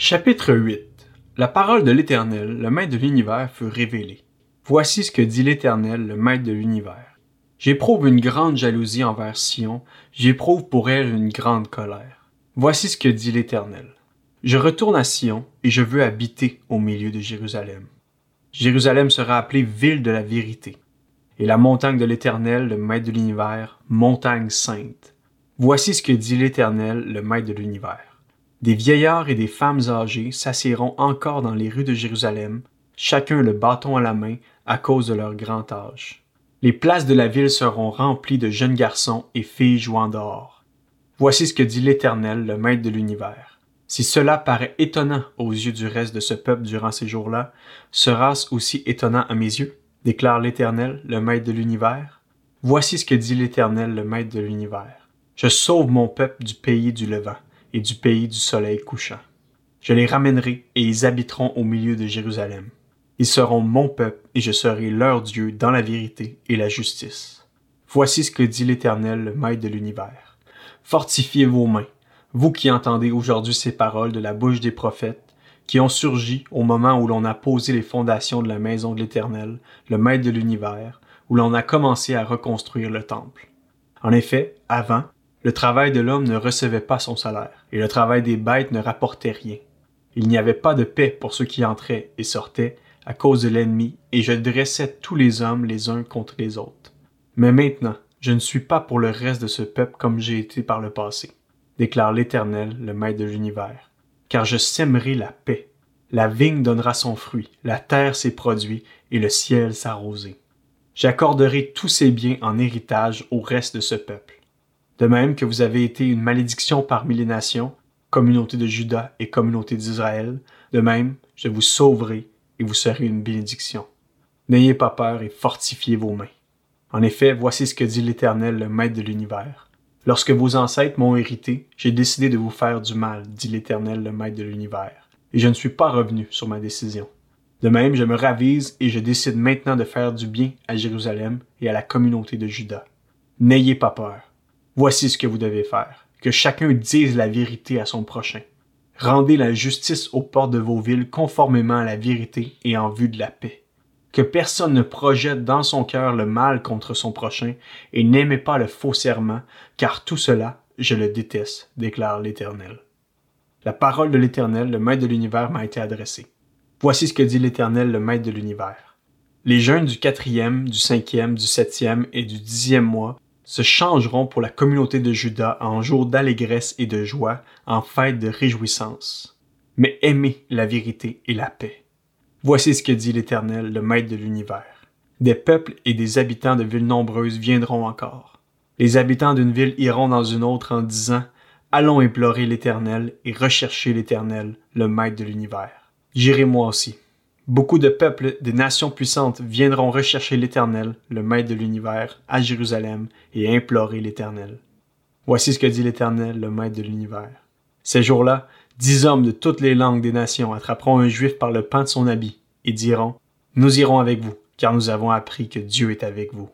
Chapitre 8 La parole de l'Éternel, le Maître de l'univers, fut révélée. Voici ce que dit l'Éternel, le Maître de l'univers. J'éprouve une grande jalousie envers Sion, j'éprouve pour elle une grande colère. Voici ce que dit l'Éternel. Je retourne à Sion et je veux habiter au milieu de Jérusalem. Jérusalem sera appelée ville de la vérité. Et la montagne de l'Éternel, le Maître de l'univers, montagne sainte. Voici ce que dit l'Éternel, le Maître de l'univers. Des vieillards et des femmes âgées s'assieront encore dans les rues de Jérusalem, chacun le bâton à la main à cause de leur grand âge. Les places de la ville seront remplies de jeunes garçons et filles jouant dehors. Voici ce que dit l'Éternel, le Maître de l'univers. Si cela paraît étonnant aux yeux du reste de ce peuple durant ces jours-là, sera-ce aussi étonnant à mes yeux? déclare l'Éternel, le Maître de l'univers. Voici ce que dit l'Éternel, le Maître de l'univers. Je sauve mon peuple du pays du Levant et du pays du soleil couchant. Je les ramènerai et ils habiteront au milieu de Jérusalem. Ils seront mon peuple et je serai leur Dieu dans la vérité et la justice. Voici ce que dit l'Éternel, le Maître de l'univers. Fortifiez vos mains, vous qui entendez aujourd'hui ces paroles de la bouche des prophètes, qui ont surgi au moment où l'on a posé les fondations de la maison de l'Éternel, le Maître de l'univers, où l'on a commencé à reconstruire le temple. En effet, avant, le travail de l'homme ne recevait pas son salaire, et le travail des bêtes ne rapportait rien. Il n'y avait pas de paix pour ceux qui entraient et sortaient à cause de l'ennemi, et je dressais tous les hommes les uns contre les autres. Mais maintenant, je ne suis pas pour le reste de ce peuple comme j'ai été par le passé, déclare l'Éternel, le Maître de l'univers, car je sèmerai la paix. La vigne donnera son fruit, la terre ses produits, et le ciel sa rosée. J'accorderai tous ses biens en héritage au reste de ce peuple de même que vous avez été une malédiction parmi les nations, communauté de Juda et communauté d'Israël, de même, je vous sauverai et vous serez une bénédiction. N'ayez pas peur et fortifiez vos mains. En effet, voici ce que dit l'Éternel, le Maître de l'univers. Lorsque vos ancêtres m'ont hérité, j'ai décidé de vous faire du mal, dit l'Éternel, le Maître de l'univers, et je ne suis pas revenu sur ma décision. De même, je me ravise et je décide maintenant de faire du bien à Jérusalem et à la communauté de Juda. N'ayez pas peur. Voici ce que vous devez faire. Que chacun dise la vérité à son prochain. Rendez la justice aux portes de vos villes conformément à la vérité et en vue de la paix. Que personne ne projette dans son cœur le mal contre son prochain et n'aimez pas le faux serment, car tout cela, je le déteste, déclare l'Éternel. La parole de l'Éternel, le Maître de l'univers, m'a été adressée. Voici ce que dit l'Éternel, le Maître de l'univers. Les jeûnes du quatrième, du cinquième, du septième et du dixième mois se changeront pour la communauté de Juda en jour d'allégresse et de joie, en fête de réjouissance. Mais aimez la vérité et la paix. Voici ce que dit l'Éternel, le Maître de l'univers. Des peuples et des habitants de villes nombreuses viendront encore. Les habitants d'une ville iront dans une autre en disant Allons implorer l'Éternel et rechercher l'Éternel, le Maître de l'univers. J'irai moi aussi. Beaucoup de peuples des nations puissantes viendront rechercher l'Éternel, le Maître de l'univers, à Jérusalem, et implorer l'Éternel. Voici ce que dit l'Éternel, le Maître de l'univers. Ces jours-là, dix hommes de toutes les langues des nations attraperont un juif par le pan de son habit, et diront, Nous irons avec vous, car nous avons appris que Dieu est avec vous.